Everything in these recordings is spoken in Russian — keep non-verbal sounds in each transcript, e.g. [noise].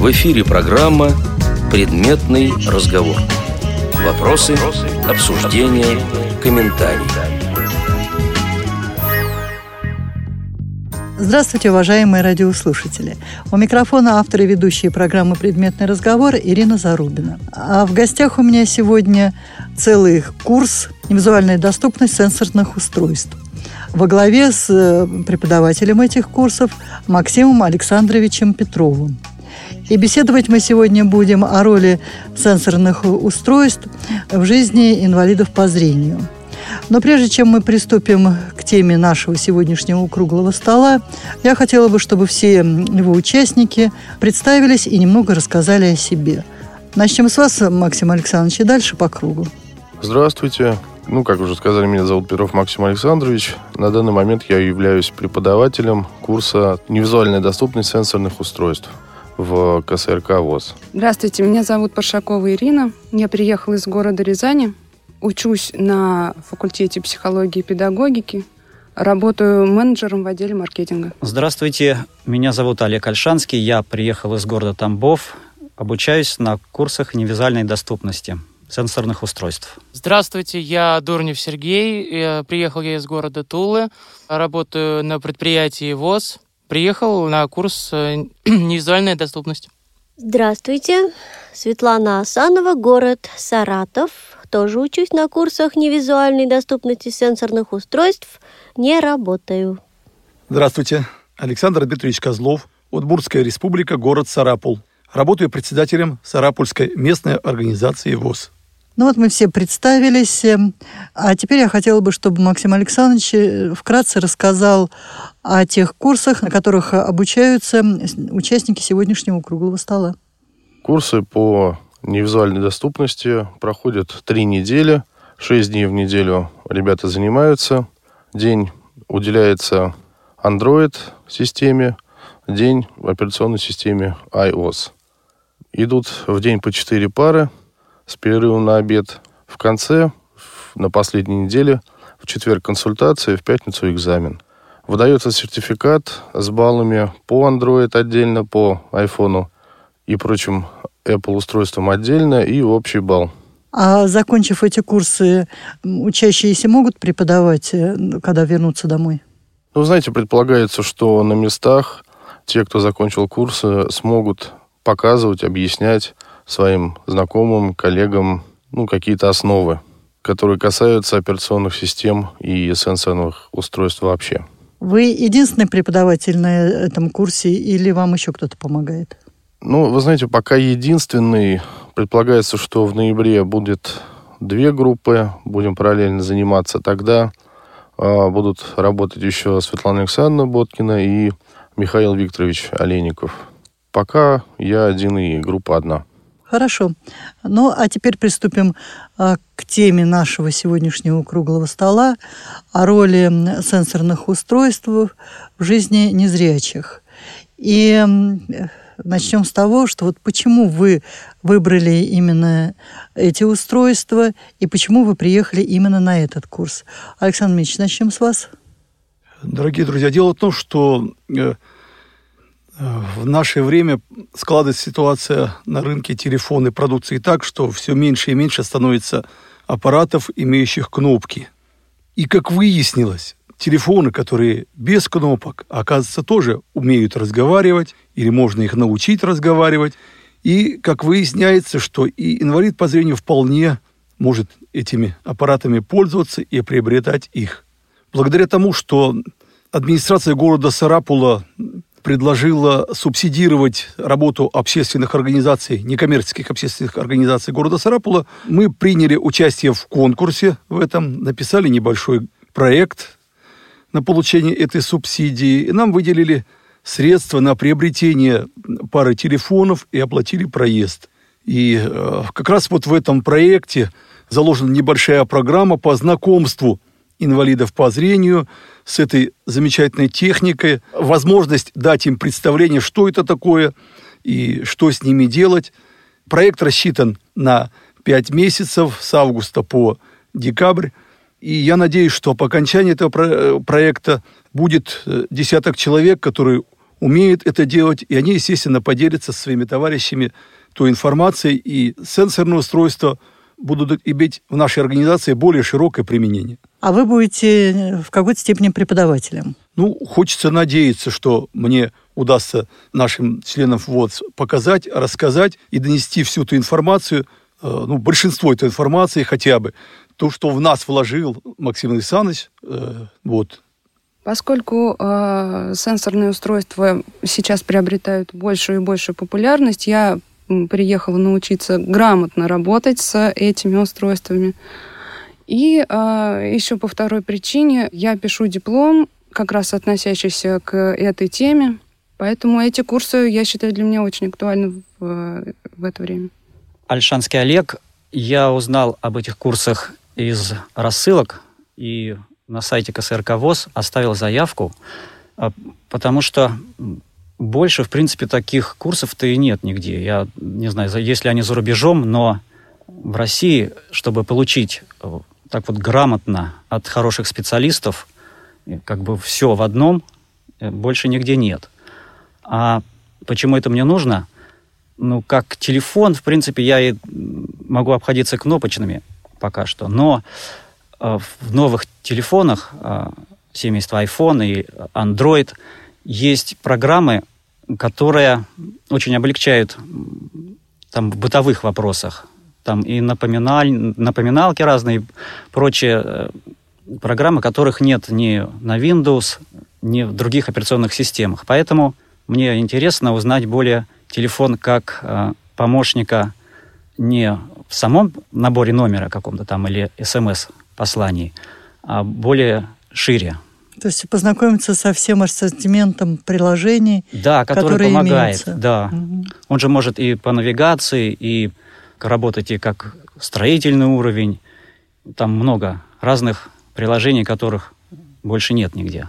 В эфире программа «Предметный разговор». Вопросы, обсуждения, комментарии. Здравствуйте, уважаемые радиослушатели. У микрофона автор и ведущая программы «Предметный разговор» Ирина Зарубина. А в гостях у меня сегодня целый курс «Невизуальная доступность сенсорных устройств» во главе с э, преподавателем этих курсов Максимом Александровичем Петровым. И беседовать мы сегодня будем о роли сенсорных устройств в жизни инвалидов по зрению. Но прежде чем мы приступим к теме нашего сегодняшнего круглого стола, я хотела бы, чтобы все его участники представились и немного рассказали о себе. Начнем с вас, Максим Александрович, и дальше по кругу. Здравствуйте. Ну, как уже сказали, меня зовут Перов Максим Александрович. На данный момент я являюсь преподавателем курса «Невизуальная доступность сенсорных устройств» в КСРК ВОЗ. Здравствуйте, меня зовут Паршакова Ирина. Я приехала из города Рязани. Учусь на факультете психологии и педагогики. Работаю менеджером в отделе маркетинга. Здравствуйте, меня зовут Олег Альшанский. Я приехал из города Тамбов. Обучаюсь на курсах невизуальной доступности сенсорных устройств. Здравствуйте, я Дурнев Сергей. Приехал я из города Тулы. Работаю на предприятии ВОЗ. Приехал на курс э, [clears throat] «Невизуальная доступность». Здравствуйте, Светлана Асанова, город Саратов. Тоже учусь на курсах невизуальной доступности сенсорных устройств. Не работаю. Здравствуйте, Александр Дмитриевич Козлов, Удмуртская республика, город Сарапул. Работаю председателем Сарапульской местной организации ВОЗ. Ну вот мы все представились. Эм, а теперь я хотела бы, чтобы Максим Александрович э, вкратце рассказал о тех курсах, на которых обучаются участники сегодняшнего круглого стола. Курсы по невизуальной доступности проходят три недели. Шесть дней в неделю ребята занимаются. День уделяется Android-системе, день в операционной системе iOS. Идут в день по четыре пары – с перерывом на обед. В конце, на последней неделе, в четверг консультация, в пятницу экзамен. Выдается сертификат с баллами по Android отдельно, по iPhone и прочим Apple устройствам отдельно и общий балл. А закончив эти курсы, учащиеся могут преподавать, э, когда вернутся домой? Ну, знаете, предполагается, что на местах те, кто закончил курсы, смогут показывать, объяснять своим знакомым, коллегам ну, какие-то основы, которые касаются операционных систем и сенсорных устройств вообще. Вы единственный преподаватель на этом курсе или вам еще кто-то помогает? Ну, вы знаете, пока единственный. Предполагается, что в ноябре будет две группы, будем параллельно заниматься. Тогда э, будут работать еще Светлана Александровна Боткина и Михаил Викторович Олейников. Пока я один и группа одна. Хорошо. Ну, а теперь приступим а, к теме нашего сегодняшнего круглого стола о роли сенсорных устройств в жизни незрячих. И начнем с того, что вот почему вы выбрали именно эти устройства и почему вы приехали именно на этот курс. Александр Ильич, начнем с вас. Дорогие друзья, дело в том, что э, в наше время складывается ситуация на рынке телефонной продукции так, что все меньше и меньше становится аппаратов, имеющих кнопки. И как выяснилось, телефоны, которые без кнопок, оказывается, тоже умеют разговаривать, или можно их научить разговаривать. И, как выясняется, что и инвалид по зрению вполне может этими аппаратами пользоваться и приобретать их. Благодаря тому, что администрация города Сарапула предложила субсидировать работу общественных организаций, некоммерческих общественных организаций города Сарапула. Мы приняли участие в конкурсе в этом, написали небольшой проект на получение этой субсидии. И нам выделили средства на приобретение пары телефонов и оплатили проезд. И э, как раз вот в этом проекте заложена небольшая программа по знакомству инвалидов по зрению с этой замечательной техникой, возможность дать им представление, что это такое и что с ними делать. Проект рассчитан на 5 месяцев с августа по декабрь. И я надеюсь, что по окончании этого проекта будет э, десяток человек, которые умеют это делать, и они, естественно, поделятся со своими товарищами той информацией, и сенсорные устройства будут иметь в нашей организации более широкое применение. А вы будете в какой-то степени преподавателем? Ну, хочется надеяться, что мне удастся нашим членам ВОД показать, рассказать и донести всю эту информацию, э, ну, большинство этой информации хотя бы, то, что в нас вложил Максим Александрович, э, вот. Поскольку э, сенсорные устройства сейчас приобретают большую и большую популярность, я приехала научиться грамотно работать с этими устройствами. И э, еще по второй причине я пишу диплом, как раз относящийся к этой теме. Поэтому эти курсы, я считаю, для меня очень актуальны в, в это время. Альшанский Олег, я узнал об этих курсах из рассылок и на сайте КСРК ВОЗ оставил заявку, а, потому что больше, в принципе, таких курсов-то и нет нигде. Я не знаю, если они за рубежом, но в России, чтобы получить э, так вот грамотно от хороших специалистов, как бы все в одном, э, больше нигде нет. А почему это мне нужно? Ну, как телефон, в принципе, я и могу обходиться кнопочными пока что, но э, в новых телефонах семейства iPhone и Android есть программы, которые очень облегчают там, в бытовых вопросах. Там и напоминаль, напоминалки разные, прочие э, программы, которых нет ни на Windows, ни в других операционных системах. Поэтому мне интересно узнать более телефон как э, помощника не в самом наборе номера каком-то там или смс-посланий, а более шире. То есть познакомиться со всем ассортиментом приложений, да, который которые помогает, имеются. да. Угу. Он же может и по навигации, и работать и как строительный уровень. Там много разных приложений, которых больше нет нигде.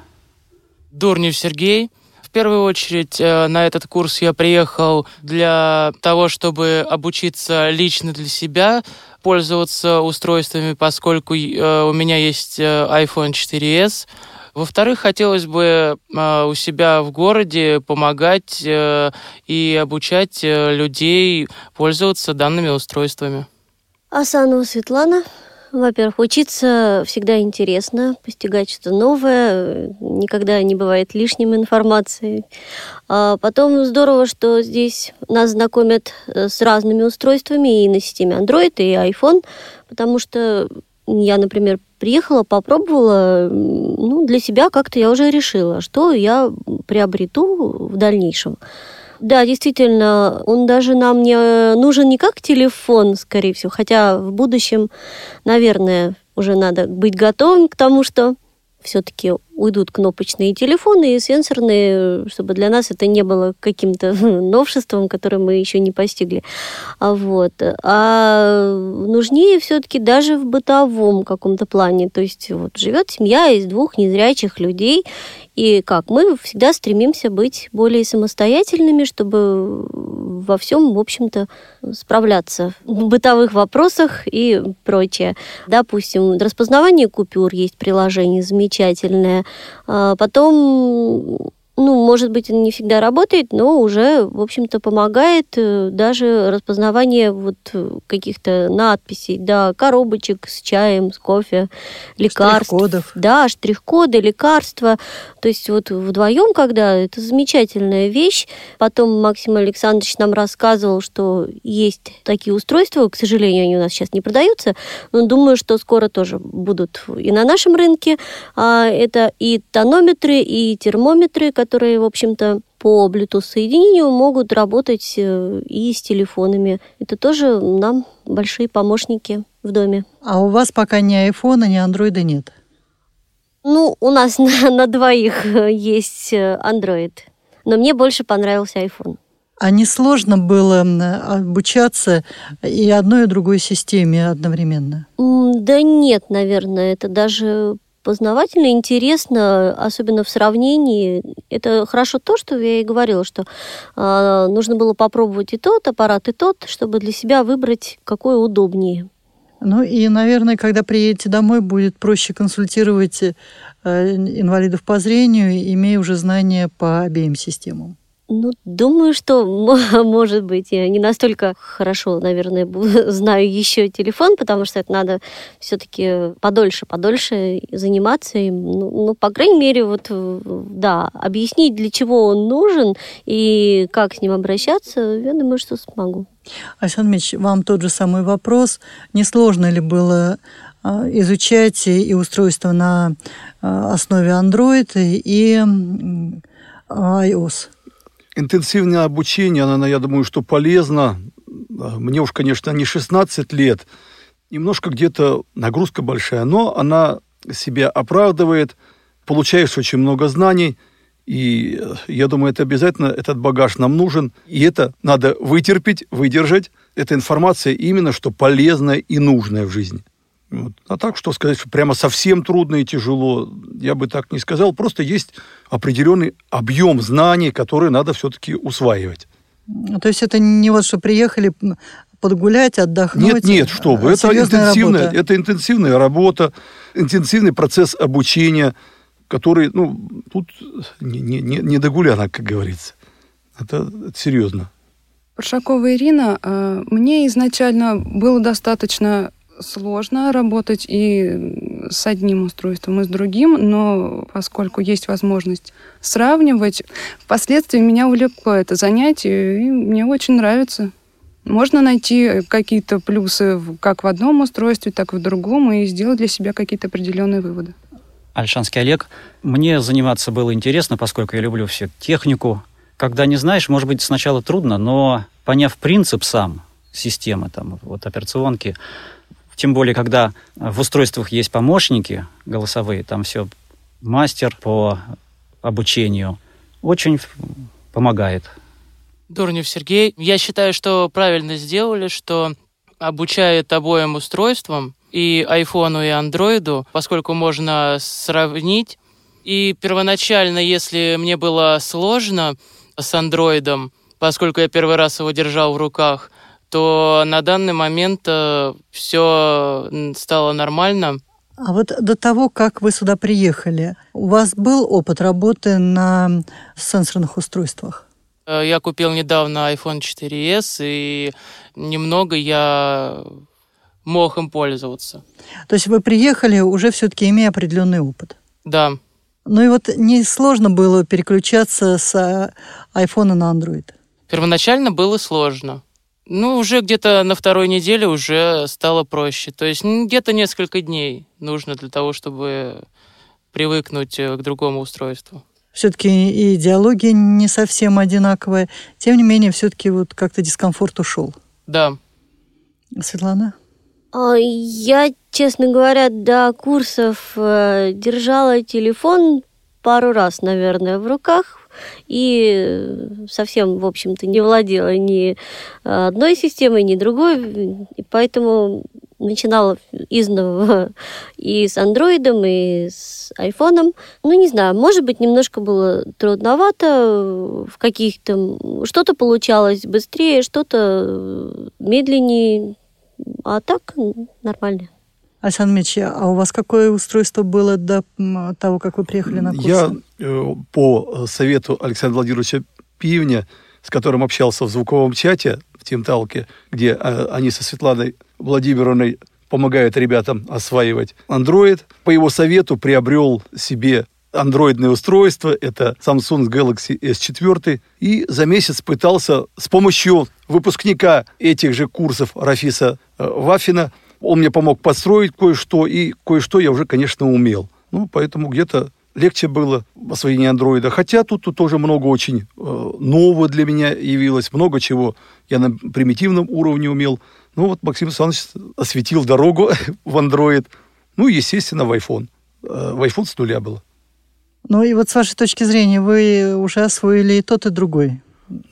Дурнев Сергей. В первую очередь э, на этот курс я приехал для того, чтобы обучиться лично для себя, пользоваться устройствами, поскольку э, у меня есть э, iPhone 4s, во-вторых, хотелось бы э, у себя в городе помогать э, и обучать э, людей пользоваться данными устройствами. Асанова Светлана. Во-первых, учиться всегда интересно, постигать что-то новое, никогда не бывает лишним информации. А потом здорово, что здесь нас знакомят с разными устройствами и на системе Android, и iPhone, потому что я, например, приехала, попробовала, ну, для себя как-то я уже решила, что я приобрету в дальнейшем. Да, действительно, он даже нам не нужен не как телефон, скорее всего, хотя в будущем, наверное, уже надо быть готовым к тому, что все-таки уйдут кнопочные телефоны и сенсорные, чтобы для нас это не было каким-то [laughs] новшеством, которое мы еще не постигли. А, вот. а нужнее все-таки даже в бытовом каком-то плане. То есть вот живет семья из двух незрячих людей, и как мы всегда стремимся быть более самостоятельными, чтобы во всем, в общем-то, справляться в бытовых вопросах и прочее. Допустим, распознавание купюр есть приложение замечательное. А потом ну, может быть, он не всегда работает, но уже, в общем-то, помогает э, даже распознавание вот каких-то надписей, да, коробочек с чаем, с кофе, лекарств. Штрих-кодов. Да, штрих-коды, лекарства. То есть вот вдвоем, когда это замечательная вещь. Потом Максим Александрович нам рассказывал, что есть такие устройства, к сожалению, они у нас сейчас не продаются, но думаю, что скоро тоже будут и на нашем рынке. А это и тонометры, и термометры, которые, в общем-то, по Bluetooth-соединению могут работать э, и с телефонами. Это тоже нам большие помощники в доме. А у вас пока ни айфона, ни андроида нет? Ну, у нас [laughs] на, на двоих есть э, Android, но мне больше понравился iPhone. А не сложно было обучаться и одной, и другой системе одновременно? Да нет, наверное, это даже познавательно, интересно, особенно в сравнении. Это хорошо то, что я и говорила, что э, нужно было попробовать и тот аппарат, и тот, чтобы для себя выбрать, какой удобнее. Ну и, наверное, когда приедете домой, будет проще консультировать э, инвалидов по зрению, имея уже знания по обеим системам. Ну, думаю, что, [laughs] может быть, я не настолько хорошо, наверное, [laughs] знаю еще телефон, потому что это надо все-таки подольше, подольше заниматься им. Ну, ну, по крайней мере, вот, да, объяснить, для чего он нужен и как с ним обращаться, я думаю, что смогу. Александр Мич, вам тот же самый вопрос. Несложно ли было а, изучать и устройство на а, основе Android и iOS? Интенсивное обучение, оно, я думаю, что полезно. Мне уж, конечно, не 16 лет, немножко где-то нагрузка большая, но она себя оправдывает, получаешь очень много знаний, и э, я думаю, это обязательно, этот багаж нам нужен, и это надо вытерпеть, выдержать. Эта информация именно, что полезная и нужная в жизни. Вот. А так, что сказать, что прямо совсем трудно и тяжело, я бы так не сказал. Просто есть определенный объем знаний, которые надо все-таки усваивать. То есть это не вот что приехали подгулять, отдохнуть. Нет, нет, что вы, это интенсивная, работа. это интенсивная работа, интенсивный процесс обучения, который, ну, тут не, не, не до гулянок, как говорится. Это, это серьезно. Паршакова Ирина, э, мне изначально было достаточно сложно работать и с одним устройством, и с другим, но поскольку есть возможность сравнивать, впоследствии меня увлекло это занятие, и мне очень нравится. Можно найти какие-то плюсы как в одном устройстве, так и в другом, и сделать для себя какие-то определенные выводы. Альшанский Олег. Мне заниматься было интересно, поскольку я люблю всю технику. Когда не знаешь, может быть, сначала трудно, но поняв принцип сам системы, там, вот операционки, тем более, когда в устройствах есть помощники голосовые, там все мастер по обучению очень помогает. Дурнев Сергей, я считаю, что правильно сделали, что обучают обоим устройствам, и айфону, и андроиду, поскольку можно сравнить. И первоначально, если мне было сложно с андроидом, поскольку я первый раз его держал в руках, то на данный момент э, все стало нормально. А вот до того, как вы сюда приехали, у вас был опыт работы на сенсорных устройствах? Э, я купил недавно iPhone 4s, и немного я мог им пользоваться. То есть вы приехали уже все-таки имея определенный опыт? Да. Ну и вот не сложно было переключаться с iPhone на Android? Первоначально было сложно. Ну, уже где-то на второй неделе уже стало проще. То есть где-то несколько дней нужно для того, чтобы привыкнуть э, к другому устройству. Все-таки и идеология не совсем одинаковая. Тем не менее, все-таки вот как-то дискомфорт ушел. Да. Светлана? А, я, честно говоря, до курсов э, держала телефон пару раз, наверное, в руках и совсем, в общем-то, не владела ни одной системой, ни другой, и поэтому начинала изнова [laughs] и с андроидом, и с айфоном. Ну, не знаю, может быть, немножко было трудновато в каких-то... Что-то получалось быстрее, что-то медленнее, а так нормально. Александр Мич, а у вас какое устройство было до того, как вы приехали на курсы? Я э, по совету Александра Владимировича Пивня, с которым общался в звуковом чате в Тимталке, где э, они со Светланой Владимировной помогают ребятам осваивать Android. По его совету приобрел себе андроидное устройство, это Samsung Galaxy S4, и за месяц пытался с помощью выпускника этих же курсов Рафиса э, Вафина он мне помог построить кое-что, и кое-что я уже, конечно, умел. Ну, поэтому где-то легче было освоение андроида. Хотя тут, тут тоже много очень э, нового для меня явилось, много чего я на примитивном уровне умел. Ну вот Максим Александрович осветил дорогу [laughs] в андроид. Ну, естественно, в iPhone. Э, в iPhone с нуля было. Ну и вот с вашей точки зрения, вы уже освоили и тот, и другой?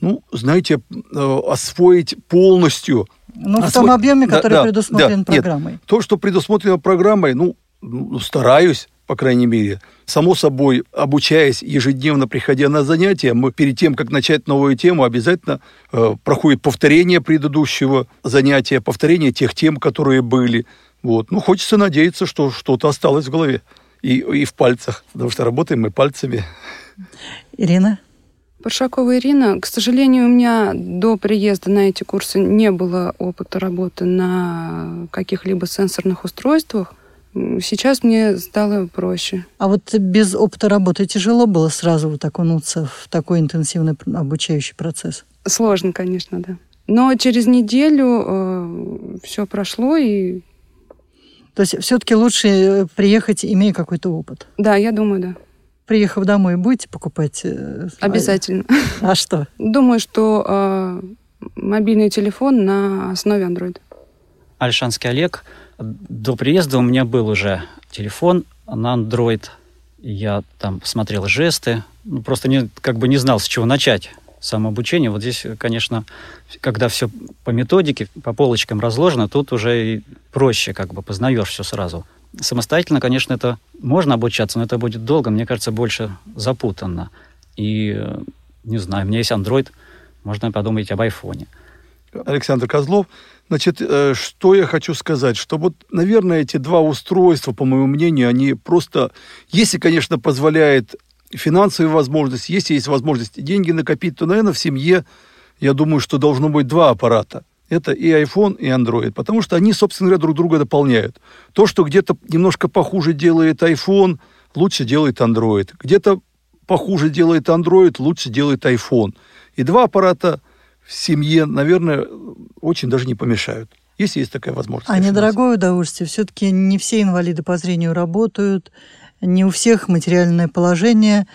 Ну, знаете, э, освоить полностью ну, в том объеме, который да, предусмотрен да, программой. Нет, то, что предусмотрено программой, ну, ну, стараюсь, по крайней мере. Само собой, обучаясь, ежедневно приходя на занятия, мы перед тем, как начать новую тему, обязательно э, проходит повторение предыдущего занятия, повторение тех тем, которые были. Вот. Ну, хочется надеяться, что что-то осталось в голове и, и в пальцах, потому что работаем мы пальцами. Ирина? Паршакова Ирина. К сожалению, у меня до приезда на эти курсы не было опыта работы на каких-либо сенсорных устройствах. Сейчас мне стало проще. А вот без опыта работы тяжело было сразу вот окунуться в такой интенсивный обучающий процесс? Сложно, конечно, да. Но через неделю э, все прошло и... То есть все-таки лучше э, приехать, имея какой-то опыт? Да, я думаю, да. Приехав домой, будете покупать? Э, Обязательно. А что? Думаю, что э, мобильный телефон на основе Android. Альшанский Олег – до приезда у меня был уже телефон на Android. Я там смотрел жесты. Ну, просто не, как бы не знал, с чего начать самообучение. Вот здесь, конечно, когда все по методике, по полочкам разложено, тут уже проще, как бы познаешь все сразу. Самостоятельно, конечно, это можно обучаться, но это будет долго, мне кажется, больше запутанно. И, не знаю, у меня есть Android, можно подумать об айфоне. Александр Козлов Значит, э, что я хочу сказать, что вот, наверное, эти два устройства, по моему мнению, они просто, если, конечно, позволяет финансовые возможности, если есть возможность деньги накопить, то, наверное, в семье, я думаю, что должно быть два аппарата. Это и iPhone, и Android, потому что они, собственно говоря, друг друга дополняют. То, что где-то немножко похуже делает iPhone, лучше делает Android. Где-то похуже делает Android, лучше делает iPhone. И два аппарата в семье, наверное, очень даже не помешают если есть такая возможность. А недорогое удовольствие. Все-таки не все инвалиды по зрению работают, не у всех материальное положение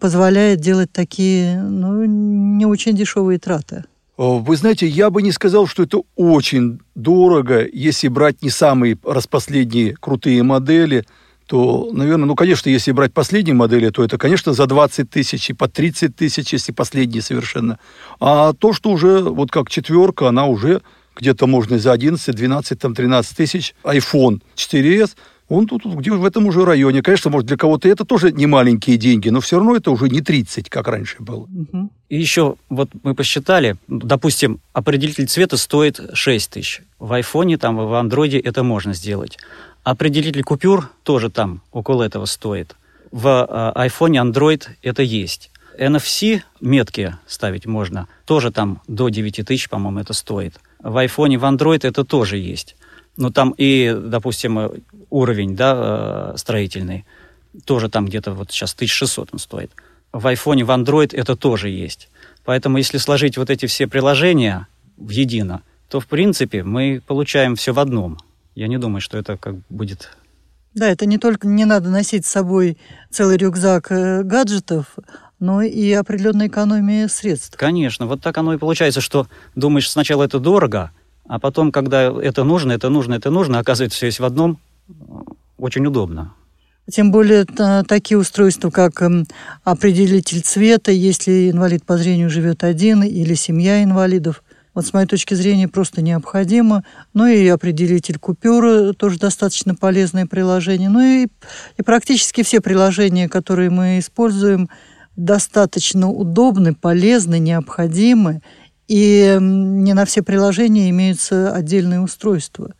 позволяет делать такие ну, не очень дешевые траты. Вы знаете, я бы не сказал, что это очень дорого, если брать не самые распоследние крутые модели – то, наверное, ну, конечно, если брать последние модели, то это, конечно, за 20 тысяч и по 30 тысяч, если последние совершенно. А то, что уже, вот как четверка, она уже где-то можно за 11, 12, там, 13 тысяч. iPhone 4s, он тут, где в этом уже районе. Конечно, может, для кого-то это тоже не маленькие деньги, но все равно это уже не 30, как раньше было. И еще, вот мы посчитали, допустим, определитель цвета стоит 6 тысяч. В айфоне, там, в андроиде это можно сделать. Определитель купюр тоже там около этого стоит. В э, iPhone, Android это есть. NFC метки ставить можно. Тоже там до 9 тысяч, по-моему, это стоит. В iPhone, в Android это тоже есть. Но там и, допустим, уровень да, э, строительный. Тоже там где-то вот сейчас 1600 он стоит. В iPhone, в Android это тоже есть. Поэтому если сложить вот эти все приложения в едино, то, в принципе, мы получаем все в одном – я не думаю, что это как будет... Да, это не только не надо носить с собой целый рюкзак э, гаджетов, но и определенная экономия средств. Конечно, вот так оно и получается, что думаешь сначала это дорого, а потом, когда это нужно, это нужно, это нужно, оказывается, все есть в одном, очень удобно. Тем более такие устройства, как эм, определитель цвета, если инвалид по зрению живет один или семья инвалидов, вот с моей точки зрения просто необходимо. Ну и определитель купюры тоже достаточно полезное приложение. Ну и, и практически все приложения, которые мы используем, достаточно удобны, полезны, необходимы. И не на все приложения имеются отдельные устройства.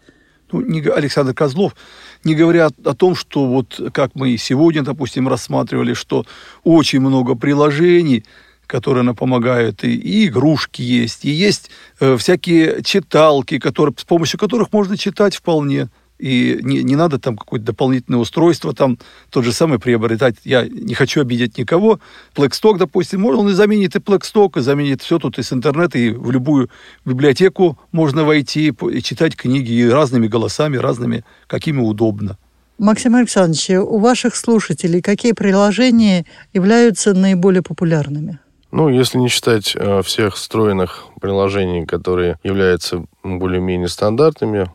Ну, не, Александр Козлов, не говоря о том, что вот как мы сегодня, допустим, рассматривали, что очень много приложений – которые нам помогают, и, и игрушки есть, и есть э, всякие читалки, которые, с помощью которых можно читать вполне. И не, не надо там какое-то дополнительное устройство, там тот же самый приобретать. Я не хочу обидеть никого. Plextalk, допустим, он и заменит и Plextalk, и заменит все тут из интернета, и в любую библиотеку можно войти и читать книги и разными голосами, разными, какими удобно. Максим Александрович, у ваших слушателей какие приложения являются наиболее популярными? Ну, если не считать э, всех встроенных приложений, которые являются более-менее стандартными,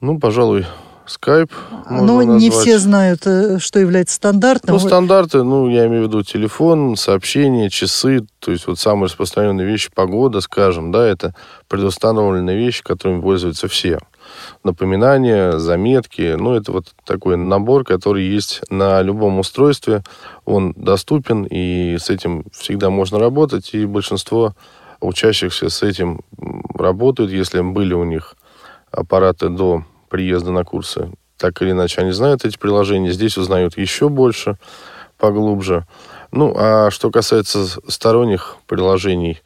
ну, пожалуй, Skype Ну, не все знают, э, что является стандартным. Ну, стандарты, ну, я имею в виду телефон, сообщения, часы, то есть вот самые распространенные вещи, погода, скажем, да, это предустановленные вещи, которыми пользуются все. напоминания, заметки. Ну, это вот такой набор, который есть на любом устройстве. Он доступен, и с этим всегда можно работать. И большинство учащихся с этим работают, если были у них аппараты до приезда на курсы. Так или иначе, они знают эти приложения. Здесь узнают еще больше, поглубже. Ну, а что касается сторонних приложений,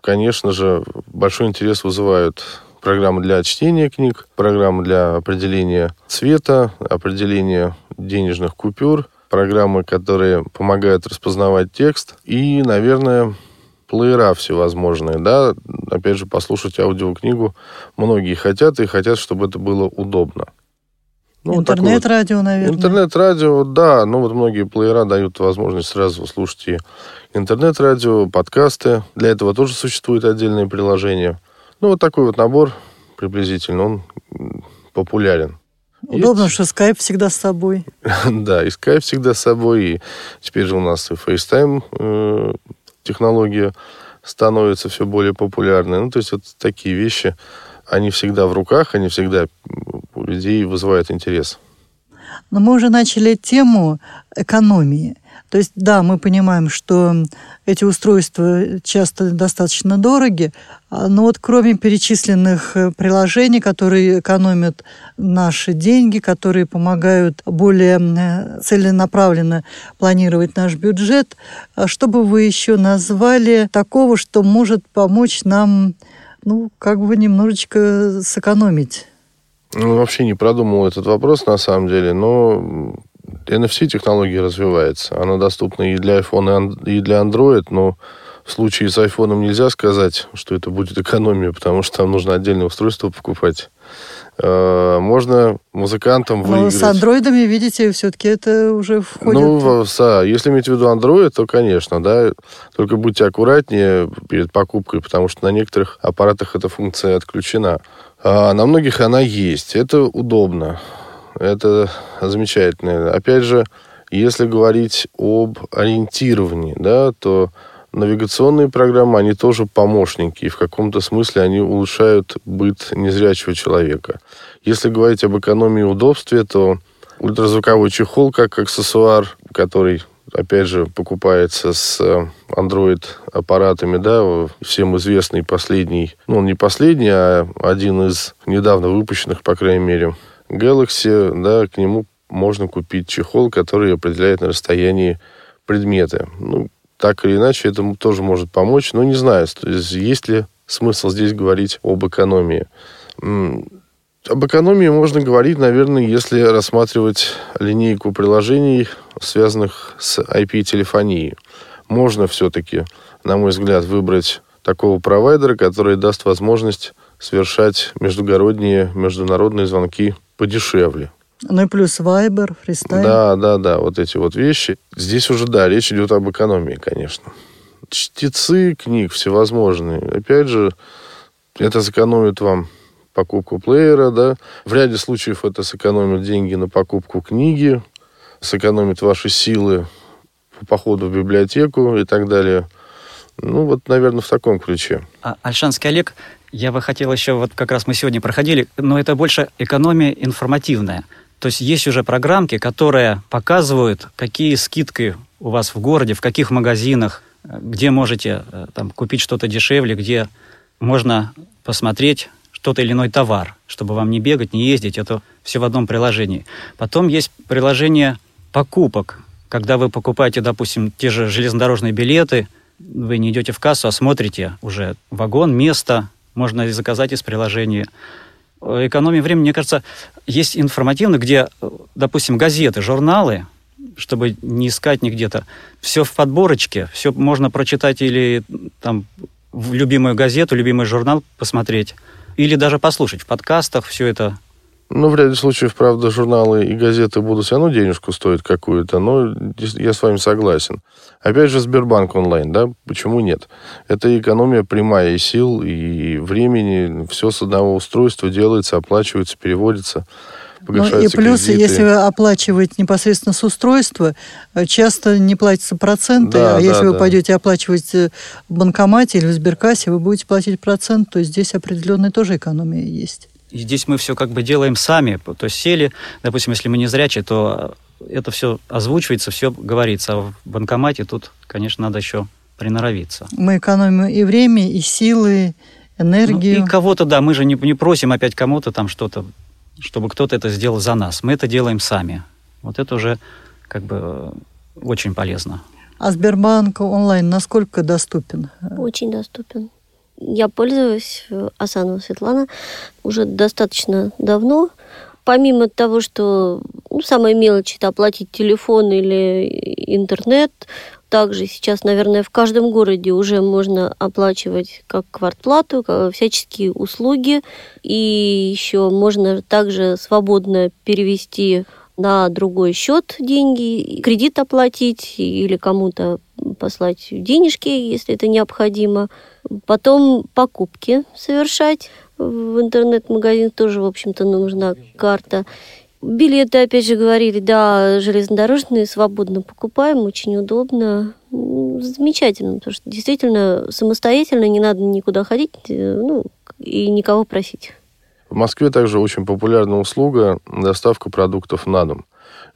конечно же, большой интерес вызывают программы для чтения книг, программы для определения цвета, определения денежных купюр, программы, которые помогают распознавать текст и, наверное, плеера всевозможные, да, опять же, послушать аудиокнигу многие хотят и хотят, чтобы это было удобно. Ну, Интернет-радио, вот. наверное. Интернет-радио, да. Ну, вот многие плеера дают возможность сразу слушать и интернет-радио, подкасты. Для этого тоже существует отдельное приложение. Ну, вот такой вот набор приблизительно, он популярен. Удобно, Есть... что скайп всегда с собой. [laughs] да, и скайп всегда с собой, и теперь же у нас и FaceTime э, технология становится все более популярной. Ну, то есть вот такие вещи, они всегда в руках, они всегда у людей вызывают интерес. Но мы уже начали тему экономии. То есть, да, мы понимаем, что эти устройства часто достаточно дороги, а, но вот кроме перечисленных э, приложений, которые экономят наши деньги, которые помогают более э, целенаправленно планировать наш бюджет, а что бы вы еще назвали такого, что может помочь нам, ну, как бы немножечко сэкономить? Ну, вообще не продумал этот вопрос, на самом деле, но NFC технология развивается. Она доступна и для iPhone, и для Android, но в случае с iPhone нельзя сказать, что это будет экономия, потому что там нужно отдельное устройство покупать. Э, можно музыкантам Но выиграть. с андроидами, видите, все-таки это уже входит... Ну, да, если иметь в виду Android, то, конечно, да. Только будьте аккуратнее перед покупкой, потому что на некоторых аппаратах эта функция отключена. А на многих она есть. Это удобно. Это замечательно. Опять же, если говорить об ориентировании, да, то навигационные программы, они тоже помощники, и в каком-то смысле они улучшают быт незрячего человека. Если говорить об экономии и удобстве, то ультразвуковой чехол как аксессуар, который опять же, покупается с Android-аппаратами, да, всем известный последний, ну, он не последний, а один из недавно выпущенных, по крайней мере, Galaxy, да, к нему можно купить чехол, который определяет на расстоянии предметы. Ну, так или иначе, этому тоже может помочь. Но не знаю, есть ли смысл здесь говорить об экономии. Об экономии можно говорить, наверное, если рассматривать линейку приложений, связанных с IP-телефонией. Можно все-таки, на мой взгляд, выбрать такого провайдера, который даст возможность совершать междугородние, международные звонки подешевле. Ну и плюс Viber, Freestyle. Да, да, да, вот эти вот вещи. Здесь уже, да, речь идет об экономии, конечно. Чтецы книг всевозможные. Опять же, это сэкономит вам покупку плеера, да. В ряде случаев это сэкономит деньги на покупку книги, сэкономит ваши силы по походу в библиотеку и так далее. Ну, вот, наверное, в таком ключе. А, Альшанский Олег, я бы хотел еще, вот как раз мы сегодня проходили, но это больше экономия информативная. То есть есть уже программки, которые показывают, какие скидки у вас в городе, в каких магазинах, где можете э, там, купить что-то дешевле, где можно посмотреть тот или иной товар, чтобы вам не бегать, не ездить, это все в одном приложении. Потом есть приложение покупок, когда вы покупаете, допустим, те же железнодорожные билеты, вы не идете в кассу, а смотрите уже вагон, место, можно заказать из приложения. Экономия времени, мне кажется, есть информативно, где, допустим, газеты, журналы, чтобы не искать нигде-то, все в подборочке, все можно прочитать или там в любимую газету, любимый журнал посмотреть, или даже послушать в подкастах все это ну, в ряде случаев, правда, журналы и газеты будут все равно денежку стоить какую-то, но я с вами согласен. Опять же, Сбербанк онлайн, да, почему нет? Это экономия прямая и сил, и времени, все с одного устройства делается, оплачивается, переводится. Ну, и плюс, кредиты. если вы оплачиваете непосредственно с устройства, часто не платятся проценты, да, а да, если да. вы пойдете оплачивать в банкомате или в сберкассе, вы будете платить процент, то здесь определенная тоже экономия есть. И здесь мы все как бы делаем сами. То есть сели, допустим, если мы не зрячие, то это все озвучивается, все говорится. А в банкомате тут, конечно, надо еще приноровиться. Мы экономим и время, и силы, энергию. Ну, и кого-то, да, мы же не, не просим опять кому-то там что-то, чтобы кто-то это сделал за нас. Мы это делаем сами. Вот это уже как бы очень полезно. А Сбербанк онлайн насколько доступен? Очень доступен. Я пользуюсь э, Асанова Светлана уже достаточно давно. Помимо того, что ну, самая мелочь это оплатить телефон или интернет, также сейчас, наверное, в каждом городе уже можно оплачивать как квартплату, как всяческие услуги. И еще можно также свободно перевести на другой счет деньги, кредит оплатить или кому-то послать денежки, если это необходимо. Потом покупки совершать. В интернет-магазин тоже, в общем-то, нужна карта. Билеты, опять же, говорили, да, железнодорожные свободно покупаем, очень удобно. Замечательно, потому что действительно самостоятельно не надо никуда ходить э, ну, и никого просить. В Москве также очень популярна услуга доставка продуктов на дом.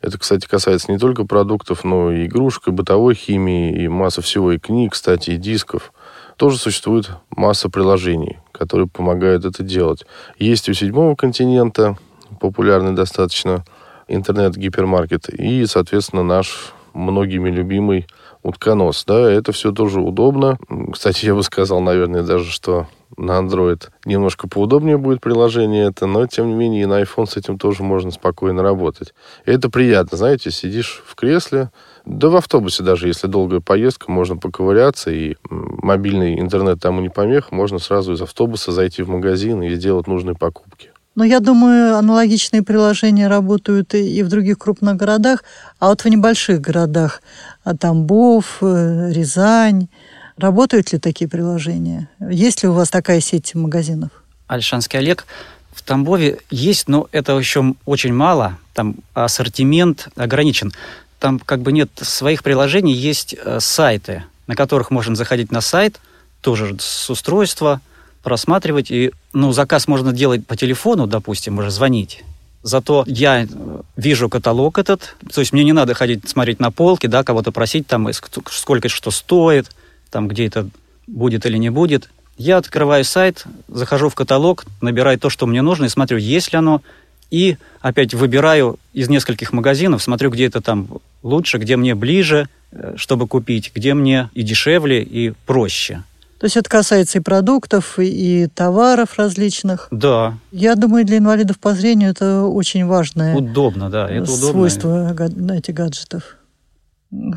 Это, кстати, касается не только продуктов, но и игрушек, и бытовой химии, и масса всего, и книг, кстати, и дисков. Тоже существует масса приложений, которые помогают это делать. Есть у седьмого континента, популярный достаточно, интернет-гипермаркет, и, соответственно, наш многими любимый утконос. Да, это все тоже удобно. Кстати, я бы сказал, наверное, даже, что на Android немножко поудобнее будет приложение это, но, тем не менее, и на iPhone с этим тоже можно спокойно работать. И это приятно, знаете, сидишь в кресле, да в автобусе даже, если долгая поездка, можно поковыряться, и мобильный интернет тому не помеха, можно сразу из автобуса зайти в магазин и сделать нужные покупки. Но я думаю, аналогичные приложения работают и в других крупных городах, а вот в небольших городах, а Тамбов, э, Рязань, работают ли такие приложения? Есть ли у вас такая сеть магазинов? Альшанский Олег, в Тамбове есть, но это еще очень мало, там ассортимент ограничен. Там как бы нет своих приложений, есть э, сайты, на которых можно заходить на сайт, тоже с устройства – просматривать. И, ну, заказ можно делать по телефону, допустим, можно звонить. Зато я э, вижу каталог этот, то есть мне не надо ходить смотреть на полки, да, кого-то просить, там, сколько что стоит, там, где это будет или не будет. Я открываю сайт, захожу в каталог, набираю то, что мне нужно, и смотрю, есть ли оно, и опять выбираю из нескольких магазинов, смотрю, где это там лучше, где мне ближе, э, чтобы купить, где мне и дешевле, и проще. То есть это касается и продуктов, и товаров различных. Да. Я думаю, для инвалидов по зрению это очень важное удобно, да, это свойство удобно. этих гаджетов.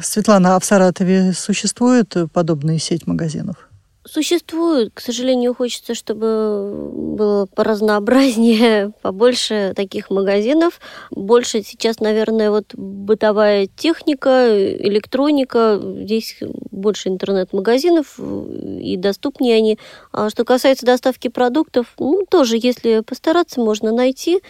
Светлана, а в Саратове существует подобная сеть магазинов? Существует. К сожалению, хочется, чтобы было поразнообразнее, [laughs] побольше таких магазинов. Больше сейчас, наверное, вот бытовая техника, электроника. Здесь больше интернет-магазинов, и доступнее они. А что касается доставки продуктов, ну, тоже, если постараться, можно найти.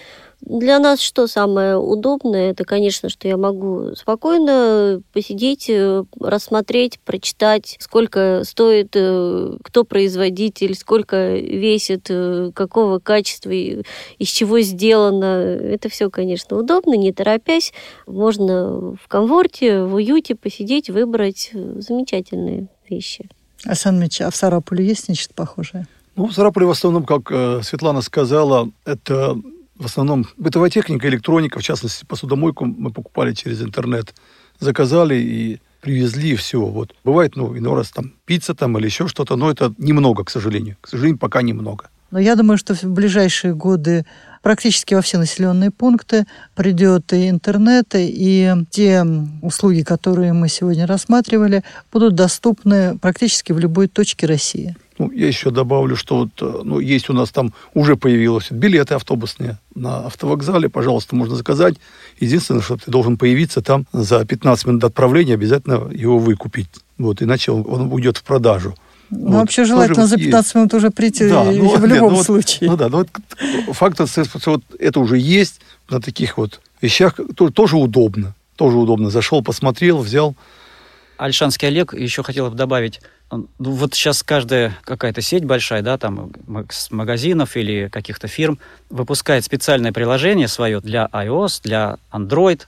Для нас что самое удобное? Это, конечно, что я могу спокойно посидеть, э, рассмотреть, прочитать, сколько стоит, э, кто производитель, сколько весит, э, какого качества, из чего сделано. Это все, конечно, удобно, не торопясь. Можно в комфорте, в уюте посидеть, выбрать замечательные вещи. Асан Мич, а в Сараполе есть нечто похожее? Ну, в Сараполе в основном, как Светлана сказала, это в основном бытовая техника, электроника, в частности, посудомойку мы покупали через интернет. Заказали и привезли, все. Вот. Бывает, ну, иной раз там пицца там или еще что-то, но это немного, к сожалению. К сожалению, пока немного. Но я думаю, что в ближайшие годы практически во все населенные пункты придет и интернет, и те услуги, которые мы сегодня рассматривали, будут доступны практически в любой точке России. Ну, я еще добавлю, что вот, э, ну, есть у нас там уже появилось билеты автобусные на автовокзале, пожалуйста, можно заказать. Единственное, что ты должен появиться там за 15 минут до отправления, обязательно его выкупить. Вот, иначе он, он уйдет в продажу. Ну, вот. вообще желательно за 15 есть. минут уже прийти да, ну, в любом нет, ну, случае. Ну да, ну, вот, факт, что вот это уже есть на таких вот вещах, тоже, тоже удобно. Тоже удобно. Зашел, посмотрел, взял. Альшанский Олег еще хотел бы добавить, Ну, вот сейчас каждая какая-то сеть большая, да, там магазинов или каких-то фирм выпускает специальное приложение свое для iOS, для Android.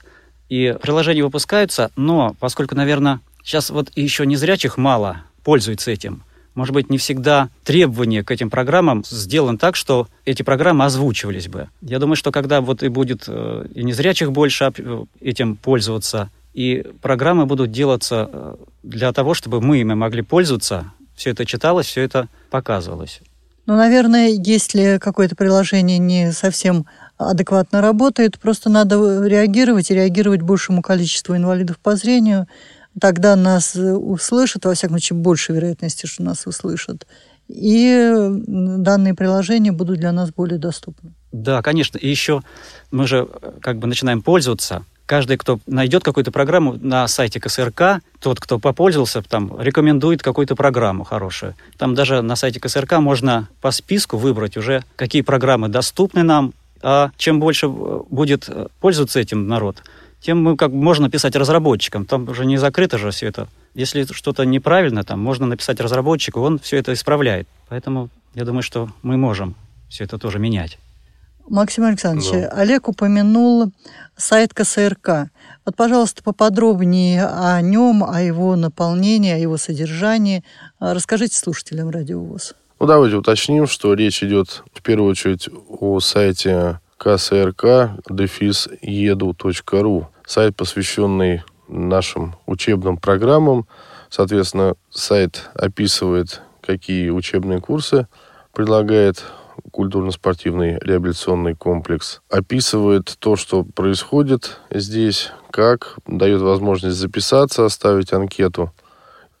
И приложения выпускаются, но поскольку, наверное, сейчас вот еще не зрячих мало пользуются этим, может быть, не всегда требования к этим программам сделаны так, что эти программы озвучивались бы. Я думаю, что когда вот и будет э, и незрячих больше э, этим пользоваться, и программы будут делаться э, для того, чтобы мы ими могли пользоваться. Все это читалось, все это показывалось. Ну, наверное, если какое-то приложение не совсем адекватно работает, просто надо реагировать и реагировать большему количеству инвалидов по зрению. Тогда нас услышат, во всяком случае, больше вероятности, что нас услышат. И данные приложения будут для нас более доступны. Да, конечно. И еще мы же э, как бы начинаем пользоваться каждый, кто найдет какую-то программу на сайте КСРК, тот, кто попользовался, там, рекомендует какую-то программу хорошую. Там даже на сайте КСРК можно по списку выбрать уже, какие программы доступны нам, а чем больше э, будет э, пользоваться этим народ, тем мы как можно писать разработчикам. Там уже не закрыто же все это. Если что-то неправильно, там можно написать разработчику, он все это исправляет. Поэтому я думаю, что мы можем все это тоже менять. Максим Александрович, да. Олег упомянул сайт КСРК. Вот, пожалуйста, поподробнее о нем, о его наполнении, о его содержании. Расскажите слушателям Радиовоз. Ну, давайте уточним, что речь идет в первую очередь о сайте КСРК дефис.еду.ру. Сайт, посвященный нашим учебным программам. Соответственно, сайт описывает, какие учебные курсы предлагает культурно-спортивный реабилитационный комплекс, описывает то, что происходит здесь, как, дает возможность записаться, оставить анкету.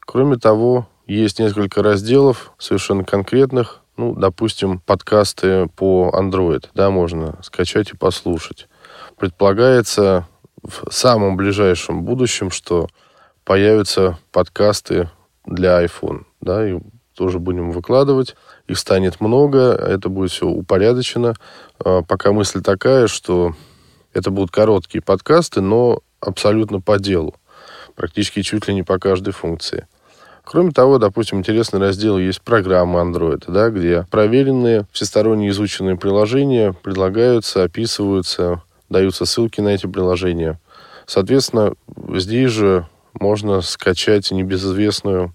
Кроме того, есть несколько разделов совершенно конкретных, ну, допустим, подкасты по Android, да, можно скачать и послушать. Предполагается в самом ближайшем будущем, что появятся подкасты для iPhone, да, и тоже будем выкладывать их станет много, это будет все упорядочено. А, пока мысль такая, что это будут короткие подкасты, но абсолютно по делу. Практически чуть ли не по каждой функции. Кроме того, допустим, интересный раздел есть программы Android, да, где проверенные, всесторонне изученные приложения предлагаются, описываются, даются ссылки на эти приложения. Соответственно, здесь же можно скачать небезызвестную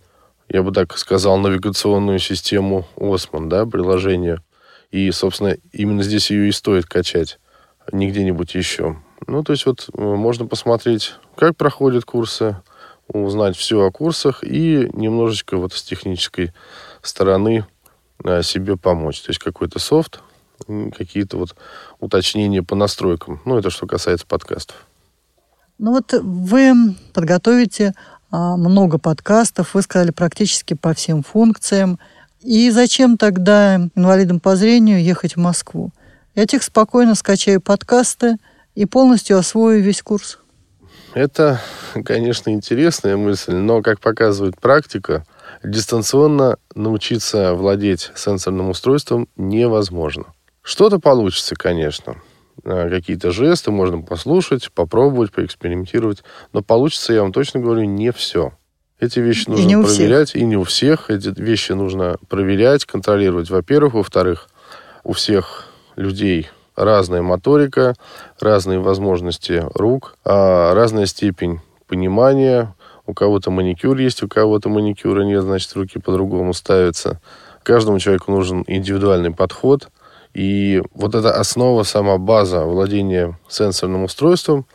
я бы так сказал, навигационную систему Осман, да, приложение. И, собственно, именно здесь ее и стоит качать, а не где-нибудь еще. Ну, то есть вот э, можно посмотреть, как проходят курсы, узнать все о курсах и немножечко вот с технической стороны э, себе помочь. То есть какой-то софт, какие-то вот уточнения по настройкам. Ну, это что касается подкастов. Ну вот вы подготовите много подкастов, вы сказали практически по всем функциям. И зачем тогда инвалидам по зрению ехать в Москву? Я тех спокойно скачаю подкасты и полностью освою весь курс. Это, конечно, интересная мысль, но, как показывает практика, дистанционно научиться владеть сенсорным устройством невозможно. Что-то получится, конечно. Э, какие-то жесты, можно послушать, попробовать, поэкспериментировать. Но получится, я вам точно говорю, не все. Эти вещи нужно и проверять, всех. и не у всех. Эти вещи нужно проверять, контролировать, во-первых. Во-вторых, у всех людей разная моторика, разные возможности рук, а разная степень понимания. У кого-то маникюр есть, у кого-то маникюра нет, значит, руки по-другому ставятся. Каждому человеку нужен индивидуальный подход – и вот эта основа, сама база владения сенсорным устройством,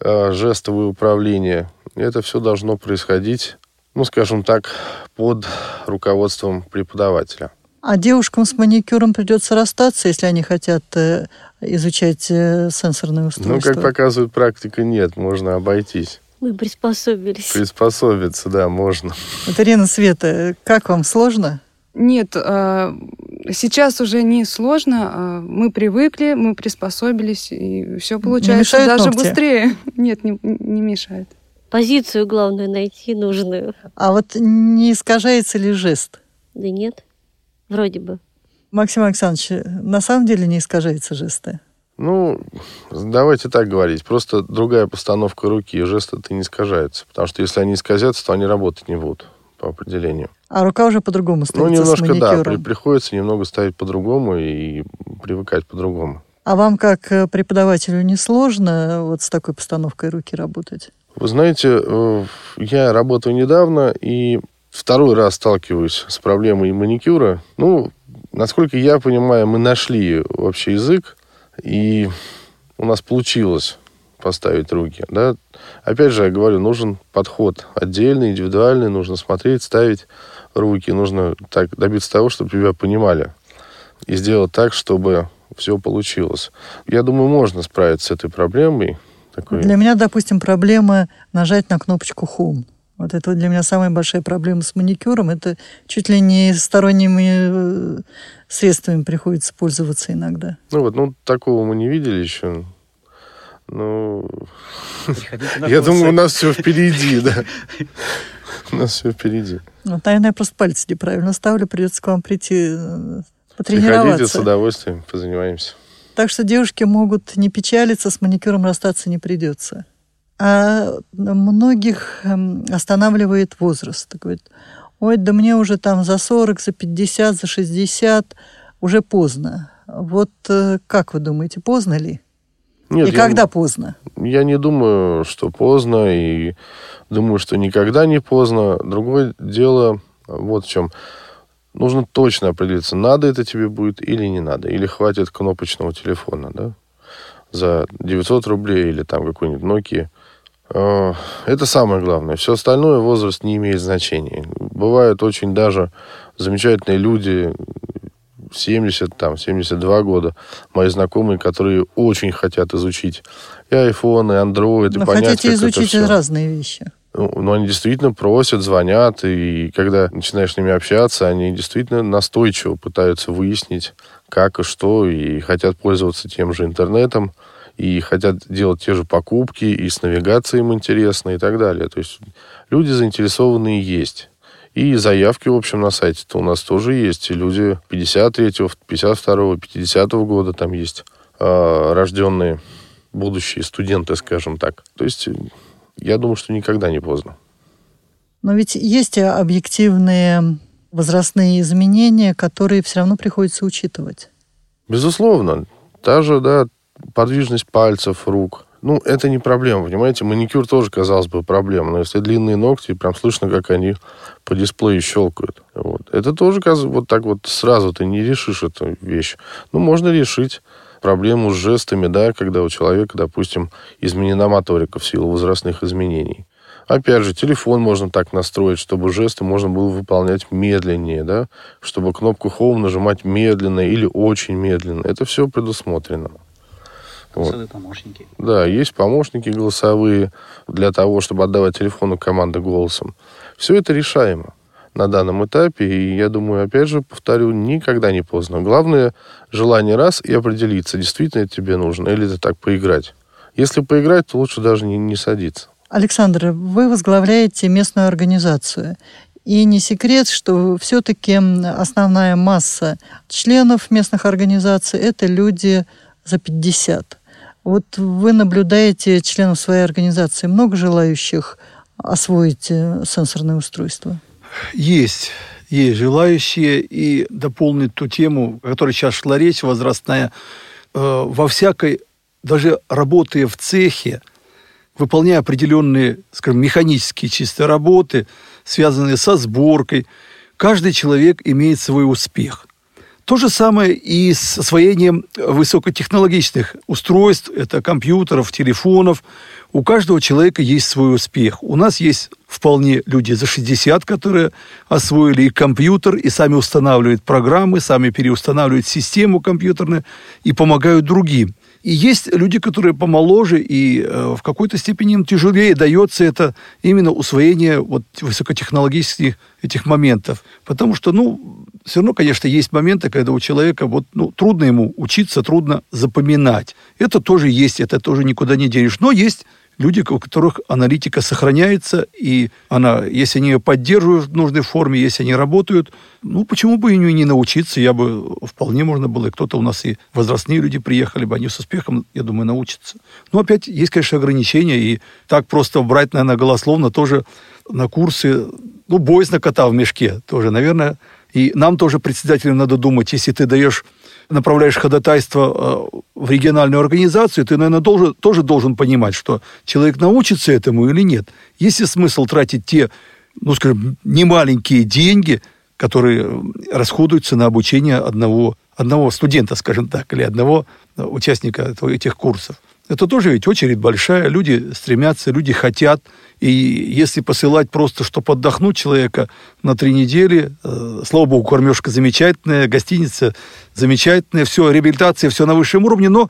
э, жестовое управление, это все должно происходить, ну, скажем так, под руководством преподавателя. А девушкам с маникюром придется расстаться, если они хотят э, изучать э, сенсорное устройство? Ну, как показывает практика, нет, можно обойтись. Мы приспособились. Приспособиться, да, можно. Вот, Ирина Света, как вам сложно? Нет, Сейчас уже не сложно, а мы привыкли, мы приспособились, и все получается даже ногти? быстрее. [laughs] Нет, не, не мешает. Позицию главную найти нужную. А вот не искажается ли жест? Да нет, вроде бы. Максим Александрович, на самом деле не искажается жесты? Ну, давайте так говорить. Просто другая постановка руки и жеста-то не искажается. Потому что если они исказятся, то они работать не будут. По определению. А рука уже по-другому Ну, становится немножко, да, при- приходится немного ставить по-другому и привыкать по-другому. А вам, как э, преподавателю, не сложно вот с такой постановкой руки работать? Вы знаете, э, я работаю недавно и второй раз сталкиваюсь с проблемой маникюра. Ну, насколько я понимаю, мы нашли вообще язык, и у нас получилось поставить руки. Да? Опять же, я говорю, нужен подход отдельный, индивидуальный, нужно смотреть, ставить руки, нужно так добиться того, чтобы тебя понимали. И сделать так, чтобы все получилось. Я думаю, можно справиться с этой проблемой. Такой... Для меня, допустим, проблема нажать на кнопочку Home. Вот это для меня самая большая проблема с маникюром. Это чуть ли не сторонними э, средствами приходится пользоваться иногда. Ну вот, ну такого мы не видели еще. Ну, я думаю, у нас все впереди, да. У нас все впереди. Вот, наверное, я просто пальцы неправильно ставлю. Придется к вам прийти э, Приходите с потренироваться. удовольствием, позанимаемся. Так что девушки могут не печалиться, с маникюром расстаться не придется. А многих эм, останавливает возраст. Говорит, ой, да мне уже там за 40, за 50, за 60 уже поздно. Вот э, как вы думаете, поздно ли? Нет, И я- когда поздно? Я не думаю, что поздно, и думаю, что никогда не поздно. Другое дело, вот в чем. Нужно точно определиться, надо это тебе будет или не надо. Или хватит кнопочного телефона, да? За 900 рублей или там какой-нибудь Nokia. Э, Это самое главное. Все остальное возраст не имеет значения. Бывают очень даже замечательные люди, 70, там, 72 года, мои знакомые, которые очень хотят изучить и iPhone, и Android, и Вы понять, хотите как это изучить всё. разные вещи. Ну, ну, они действительно просят, звонят, и когда начинаешь с ними общаться, они действительно настойчиво пытаются выяснить, как и что, и хотят пользоваться тем же интернетом, и хотят делать те же покупки, и с навигацией им интересно, и так далее. То есть люди заинтересованные есть. И заявки, в общем, на сайте-то у нас тоже есть. И люди 53-го, 52-го, 50-го года там есть а, рожденные будущие студенты, скажем так. То есть э, я думаю, что никогда не поздно. Но ведь есть объективные возрастные изменения, которые все равно приходится учитывать. Безусловно. Та же, да, подвижность пальцев, рук. Ну, это не проблема, понимаете? Маникюр тоже, казалось бы, проблема. Но если длинные ногти, прям слышно, как они по дисплею щелкают. Вот. Это тоже, каз- вот так вот сразу ты не решишь эту вещь. Ну, можно решить проблему с жестами, да, когда у человека, допустим, изменена моторика в силу возрастных изменений. Опять же, телефон можно так настроить, чтобы жесты можно было выполнять медленнее, да, чтобы кнопку Home нажимать медленно или очень медленно. Это все предусмотрено. Вот. Голосовые помощники. Да, есть помощники голосовые для того, чтобы отдавать телефону команды голосом. Все это решаемо на данном этапе. И я думаю, опять же, повторю, никогда не поздно. Главное желание раз и определиться, действительно это тебе нужно, или это так поиграть. Если поиграть, то лучше даже не, не садиться. Александр, вы возглавляете местную организацию. И не секрет, что все-таки основная масса членов местных организаций – это люди за 50. Вот вы наблюдаете членов своей организации. Много желающих освоить э, сенсорное устройство? Есть, есть желающие. И дополнить ту тему, о которой сейчас шла речь, возрастная, э, во всякой, даже работая в цехе, выполняя определенные, скажем, механические чисто работы, связанные со сборкой, каждый человек имеет свой успех. То же самое и с освоением высокотехнологичных устройств, это компьютеров, телефонов. У каждого человека есть свой успех. У нас есть вполне люди за 60, которые освоили и компьютер, и сами устанавливают программы, сами переустанавливают систему компьютерную и помогают другим. И есть люди, которые помоложе, и э, в какой-то степени им тяжелее дается это именно усвоение вот высокотехнологических этих моментов. Потому что, ну, все равно, конечно, есть моменты, когда у человека вот, ну, трудно ему учиться, трудно запоминать. Это тоже есть, это тоже никуда не денешь. Но есть люди, у которых аналитика сохраняется, и она, если они ее поддерживают в нужной форме, если они работают, ну, почему бы и не научиться? Я бы вполне можно было, и кто-то у нас и возрастные люди приехали бы, они с успехом, я думаю, научатся. Но опять есть, конечно, ограничения, и так просто брать, наверное, голословно тоже на курсы, ну, боязно кота в мешке тоже, наверное. И нам тоже, председателям, надо думать, если ты даешь направляешь ходатайство э, в региональную организацию, ты, наверное, должен, тоже должен понимать, что человек научится этому или нет. Есть ли смысл тратить те, ну, скажем, немаленькие деньги, которые расходуются на обучение одного, одного студента, скажем так, или одного участника этих курсов. Это тоже ведь очередь большая, люди стремятся, люди хотят. И если посылать просто, чтобы отдохнуть человека на три недели, э, слава богу, кормежка замечательная, гостиница замечательная, все, реабилитация, все на высшем уровне, но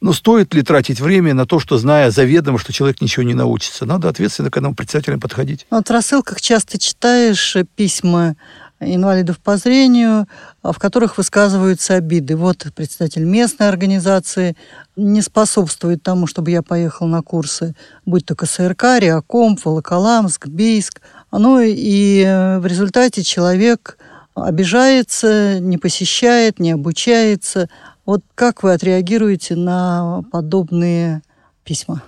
но стоит ли тратить время на то, что, зная заведомо, что человек ничего не научится? Надо ответственно к этому председателям подходить. Вот в рассылках часто читаешь письма инвалидов по зрению, а, в которых высказываются обиды. Вот председатель местной организации не способствует тому, чтобы я поехал на курсы, будь то КСРК, Реакомп, Волоколамск, Бийск. Ну и э, в результате человек обижается, не посещает, не обучается. Вот как вы отреагируете на подобные письма?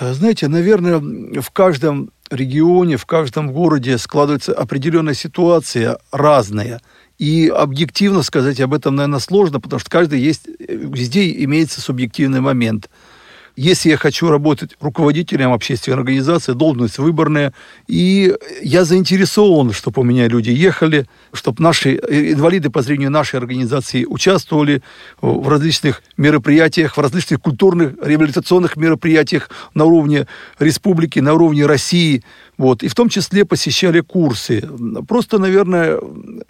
Знаете, наверное, в каждом регионе, в каждом городе складывается определенная ситуация разная. И объективно сказать об этом, наверное, сложно, потому что каждый есть, везде имеется субъективный момент – если я хочу работать руководителем общественной организации, должность выборная, и я заинтересован, чтобы у меня люди ехали, чтобы наши инвалиды по зрению нашей организации участвовали в различных мероприятиях, в различных культурных реабилитационных мероприятиях на уровне республики, на уровне России – вот, и в том числе посещали курсы. Просто, наверное,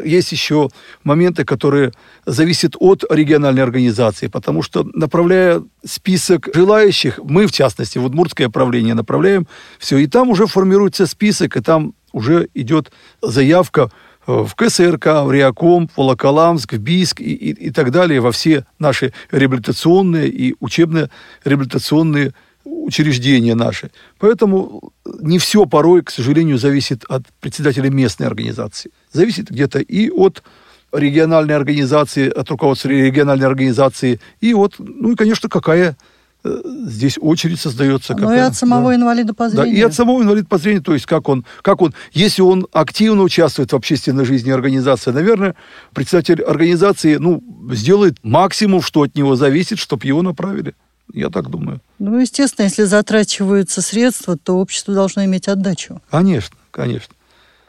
есть еще моменты, которые зависят от региональной организации, потому что, направляя список желающих, мы, в частности, в Удмуртское правление направляем все, и там уже формируется список, и там уже идет заявка в КСРК, в Реаком, в Волоколамск, в Бийск и, и, и так далее, во все наши реабилитационные и учебно-реабилитационные учреждения наши. Поэтому не все порой, к сожалению, зависит от председателя местной организации. Зависит где-то и от региональной организации, от руководства региональной организации, и от, ну и, конечно, какая э, здесь очередь создается. Ну и от самого да. инвалида по зрению. Да, и от самого инвалида по зрению, то есть как он, как он, если он активно участвует в общественной жизни организации, наверное, председатель организации, ну, сделает максимум, что от него зависит, чтобы его направили. Я так думаю. Ну, естественно, если затрачиваются средства, то общество должно иметь отдачу. Конечно, конечно.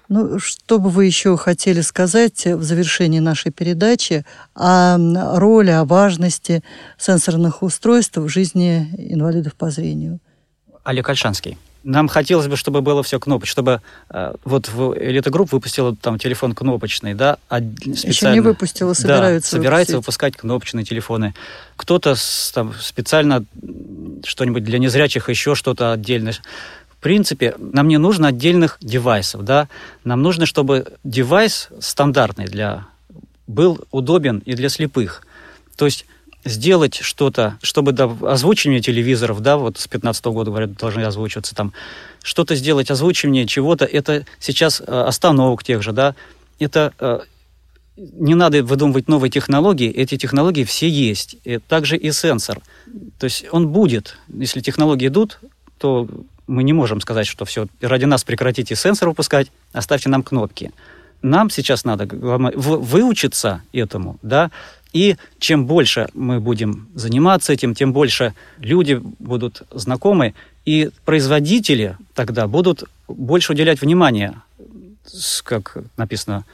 Ну, что бы вы еще хотели сказать в завершении нашей передачи о роли, о важности сенсорных устройств в жизни инвалидов по зрению? Олег Альшанский. Нам хотелось бы, чтобы было все кнопочно, чтобы э, вот в Элита Групп выпустила там телефон кнопочный, да, а специально... Еще не выпустила, собираются Да, собирается выпускать кнопочные телефоны. Кто-то там специально что-нибудь для незрячих, еще что-то отдельное. В принципе, нам не нужно отдельных девайсов, да, нам нужно, чтобы девайс стандартный для был удобен и для слепых. То есть сделать что-то, чтобы да, озвучивание телевизоров, да, вот с 15 года, говорят, должны озвучиваться там, что-то сделать, озвучивание чего-то, это сейчас э, остановок тех же, да, это э, не надо выдумывать новые технологии, эти технологии все есть, и также и сенсор. То есть он будет, если технологии идут, то мы не можем сказать, что все, ради нас прекратите сенсор выпускать, оставьте нам кнопки. Нам сейчас надо выучиться этому, да, и чем больше мы будем заниматься этим, тем больше люди будут знакомы, и производители тогда будут больше уделять внимание, как написано,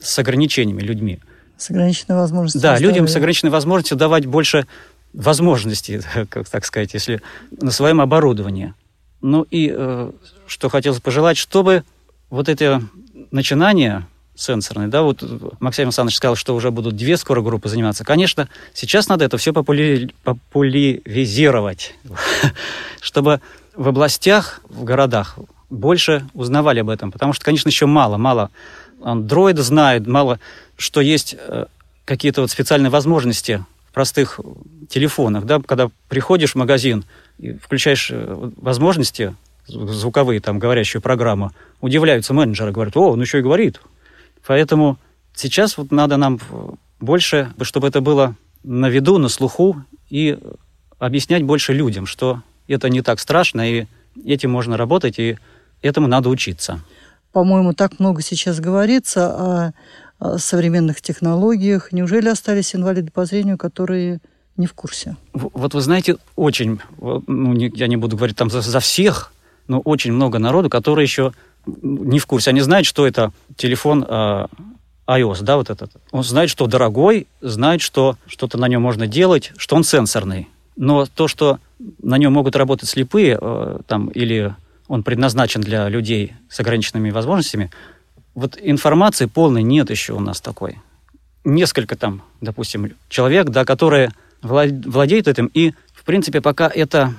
с ограничениями людьми. С ограниченной возможностью. Да, людям с ограниченной возможностью давать больше возможностей, [laughs] как так сказать, если на своем оборудовании. Ну и э, что хотелось пожелать, чтобы вот это начинание сенсорный, да, вот Максим Александрович сказал, что уже будут две скоро группы заниматься. Конечно, сейчас надо это все попули... популяризировать, [laughs] чтобы в областях, в городах больше узнавали об этом, потому что, конечно, еще мало, мало андроида знают, мало, что есть э, какие-то вот специальные возможности в простых телефонах, да, когда приходишь в магазин и включаешь э, возможности звуковые, там, говорящую программу, удивляются менеджеры, говорят, о, он еще и говорит. Поэтому сейчас вот надо нам больше, чтобы это было на виду, на слуху, и объяснять больше людям, что это не так страшно, и этим можно работать, и этому надо учиться. По-моему, так много сейчас говорится о, современных технологиях. Неужели остались инвалиды по зрению, которые не в курсе? Вот вы знаете, очень, ну, я не буду говорить там за, за всех, но очень много народу, которые еще не в курсе. Они знают, что это телефон э, iOS, да, вот этот. Он знает, что дорогой, знает, что что-то на нем можно делать, что он сенсорный. Но то, что на нем могут работать слепые, э, там, или он предназначен для людей с ограниченными возможностями, вот информации полной нет еще у нас такой. Несколько там, допустим, человек, да, которые владеют этим, и, в принципе, пока это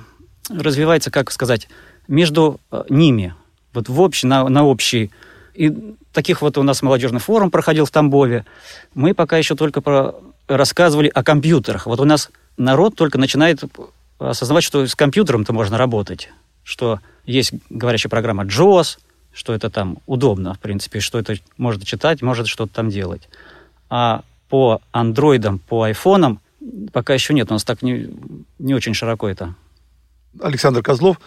развивается, как сказать, между э, ними, вот в общий, на, на общий. И таких вот у нас молодежный форум проходил в Тамбове. Мы пока еще только про, рассказывали о компьютерах. Вот у нас народ только начинает осознавать, что с компьютером-то можно работать, что есть говорящая программа JOS, что это там удобно, в принципе, что это можно читать, может что-то там делать. А по андроидам, по айфонам пока еще нет, у нас так не, не очень широко это. Александр Козлов,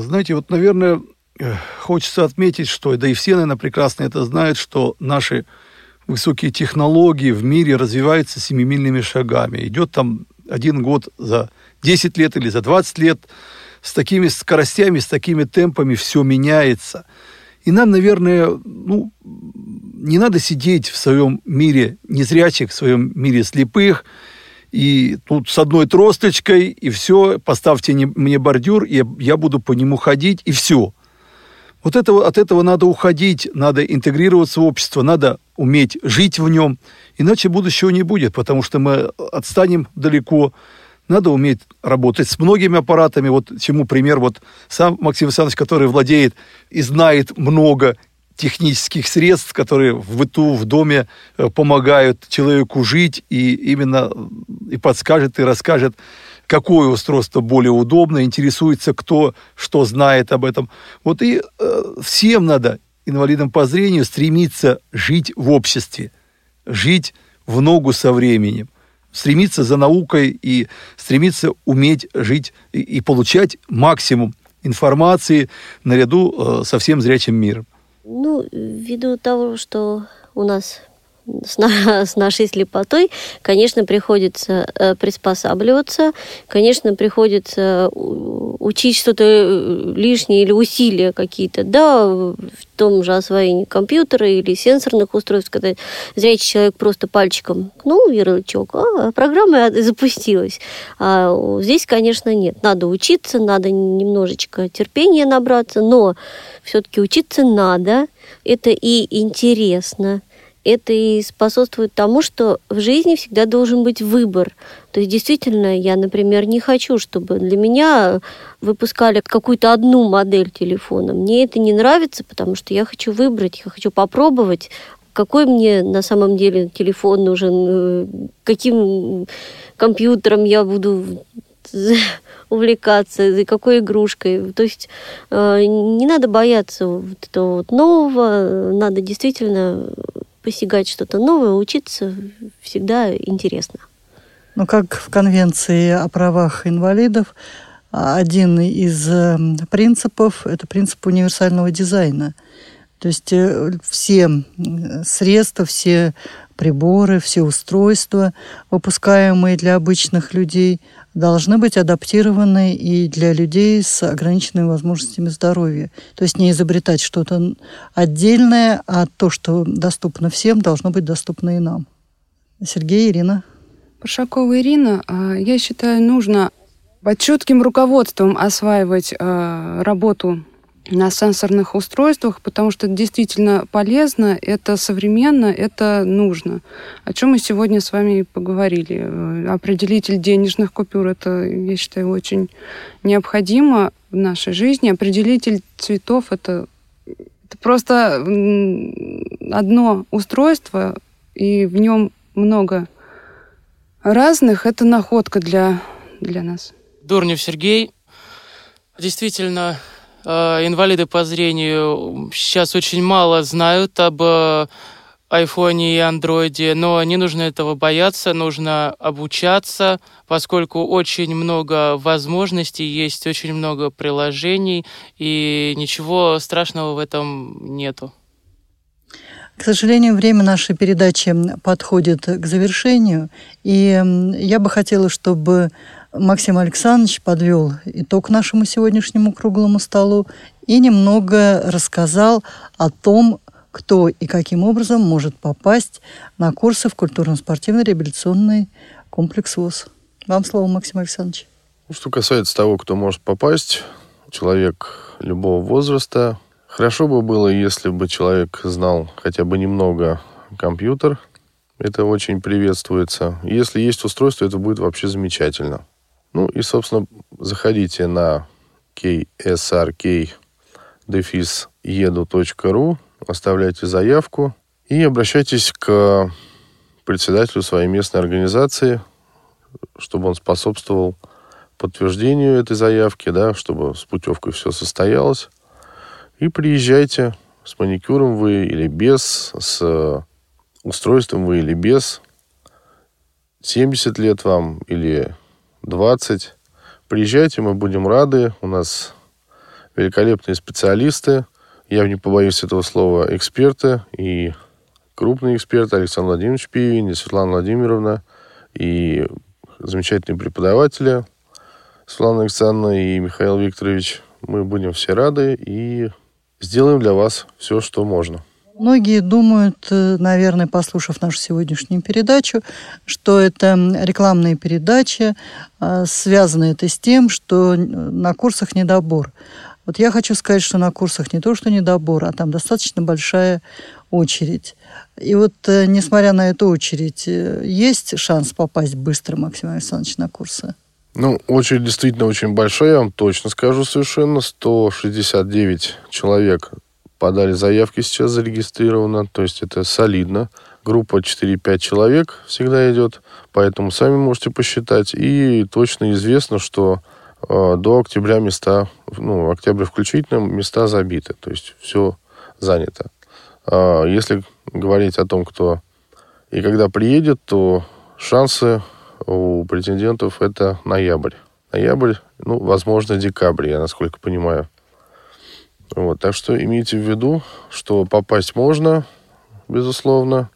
знаете, вот, наверное, э, хочется отметить, что, да и все, наверное, прекрасно это знают, что наши высокие технологии в мире развиваются семимильными шагами. Идет там один год за 10 лет или за 20 лет – с такими скоростями, с такими темпами все меняется. И нам, наверное, ну, не надо сидеть в своем мире незрячих, в своем мире слепых, и тут с одной тросточкой, и все, поставьте мне бордюр, и я буду по нему ходить, и все. Вот этого, от этого надо уходить, надо интегрироваться в общество, надо уметь жить в нем, иначе будущего не будет, потому что мы отстанем далеко, надо уметь работать с многими аппаратами. Вот чему пример вот сам Максим Александрович, который владеет и знает много технических средств, которые в быту, в доме э, помогают человеку жить и именно и подскажет, и расскажет, какое устройство более удобно, интересуется, кто что знает об этом. Вот и э, всем надо, инвалидам по зрению, стремиться жить в обществе, жить в ногу со временем стремиться за наукой и стремиться уметь жить и, и получать максимум информации наряду э, со всем зрячим миром. Ну, ввиду того, что у нас с, на, [laughs] с нашей слепотой, конечно, приходится э, приспосабливаться, конечно, приходится учить что-то э, лишнее или усилия какие-то, да, в том же освоении компьютера или сенсорных устройств, когда зрячий человек просто пальчиком кнул ярлычок, а программа запустилась. А здесь, конечно, нет. Надо учиться, надо немножечко терпения набраться, но все-таки учиться надо. Это и интересно, это и способствует тому, что в жизни всегда должен быть выбор. То есть действительно, я, например, не хочу, чтобы для меня выпускали какую-то одну модель телефона. Мне это не нравится, потому что я хочу выбрать, я хочу попробовать, какой мне на самом деле телефон нужен, э, каким компьютером я буду [laughs] увлекаться, какой игрушкой. То есть э, не надо бояться вот этого вот нового, надо действительно посягать что-то новое, учиться всегда интересно. Ну, как в Конвенции о правах инвалидов, один из эм, принципов – это принцип универсального дизайна. То есть э, все средства, все приборы, все устройства, выпускаемые для обычных людей, должны быть адаптированы и для людей с ограниченными возможностями здоровья. То есть не изобретать что-то отдельное, а то, что доступно всем, должно быть доступно и нам. Сергей, Ирина. Пашакова Ирина, а, я считаю, нужно под четким руководством осваивать а, работу на сенсорных устройствах, потому что это действительно полезно, это современно, это нужно. О чем мы сегодня с вами поговорили. Э, определитель денежных купюр, это, я считаю, очень необходимо в нашей жизни. Определитель цветов, это, это просто одно устройство, и в нем много разных. Это находка для, для нас. Дурнев Сергей. Действительно, инвалиды по зрению сейчас очень мало знают об э, айфоне и андроиде, но не нужно этого бояться, нужно обучаться, поскольку очень много возможностей, есть очень много приложений, и ничего страшного в этом нету. К сожалению, время нашей передачи подходит к завершению, и я бы хотела, чтобы Максим Александрович подвел итог нашему сегодняшнему круглому столу и немного рассказал о том, кто и каким образом может попасть на курсы в культурно-спортивно-реабилитационный комплекс ВОЗ. Вам слово, Максим Александрович. Ну, что касается того, кто может попасть, человек любого возраста, хорошо бы было, если бы человек знал хотя бы немного компьютер. Это очень приветствуется. Если есть устройство, это будет вообще замечательно. Ну и, собственно, заходите на ksrk-edu.ru оставляйте заявку и обращайтесь к председателю своей местной организации, чтобы он способствовал подтверждению этой заявки, да, чтобы с путевкой все состоялось. И приезжайте с маникюром вы или без, с устройством вы или без. 70 лет вам или 20. Приезжайте, мы будем рады. У нас великолепные специалисты – я не побоюсь этого слова, эксперты и крупные эксперты Александр Владимирович Пивин и Светлана Владимировна, и замечательные преподаватели Светлана Александровна и Михаил Викторович. Мы будем все рады и сделаем для вас все, что можно. Многие думают, э, наверное, послушав нашу сегодняшнюю передачу, что это рекламные передачи, а, связано это с тем, что на курсах недобор. Вот я хочу сказать, что на курсах не то, что недобор, а там достаточно большая очередь. И вот, э, несмотря на эту очередь, э, есть шанс попасть быстро, Максим Александрович, на курсы? Ну, очередь действительно очень большая, я вам точно скажу совершенно. 169 человек подали заявки сейчас зарегистрировано, то есть это солидно. Группа 4-5 человек всегда идет, поэтому сами можете посчитать. И точно известно, что Э, до октября места, ну, октября включительно, места забиты, то есть все занято. А если говорить о том, кто и когда приедет, то шансы у претендентов это ноябрь. Ноябрь, ну, возможно, декабрь, я насколько понимаю. Вот, так что имейте в виду, что попасть можно, безусловно,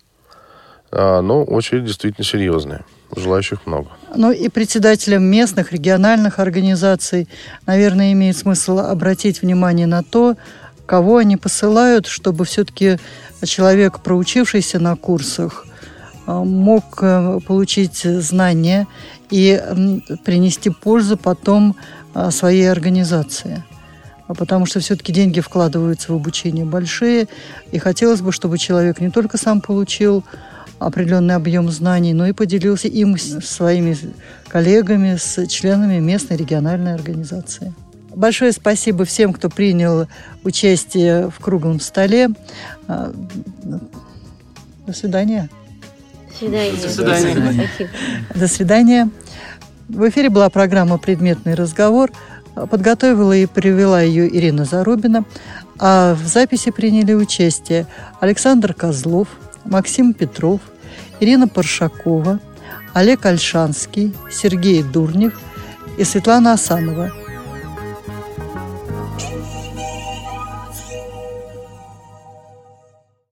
а, но очередь действительно серьезная. Желающих много. Ну и председателям местных, региональных организаций, наверное, имеет смысл обратить внимание на то, кого они посылают, чтобы все-таки человек, проучившийся на курсах, э, мог э, получить знания и принести пользу потом э, своей организации. А потому что все-таки деньги вкладываются в обучение большие, и хотелось бы, чтобы человек не только сам получил определенный объем знаний, но и поделился им с своими коллегами, с членами местной региональной организации. Большое спасибо всем, кто принял участие в круглом столе. А, до свидания. До свидания. До свидания. До свидания. В эфире была программа «Предметный разговор». Подготовила и привела ее Ирина Зарубина. А в записи приняли участие Александр Козлов – Максим Петров, Ирина Паршакова, Олег Альшанский, Сергей Дурнев и Светлана Асанова –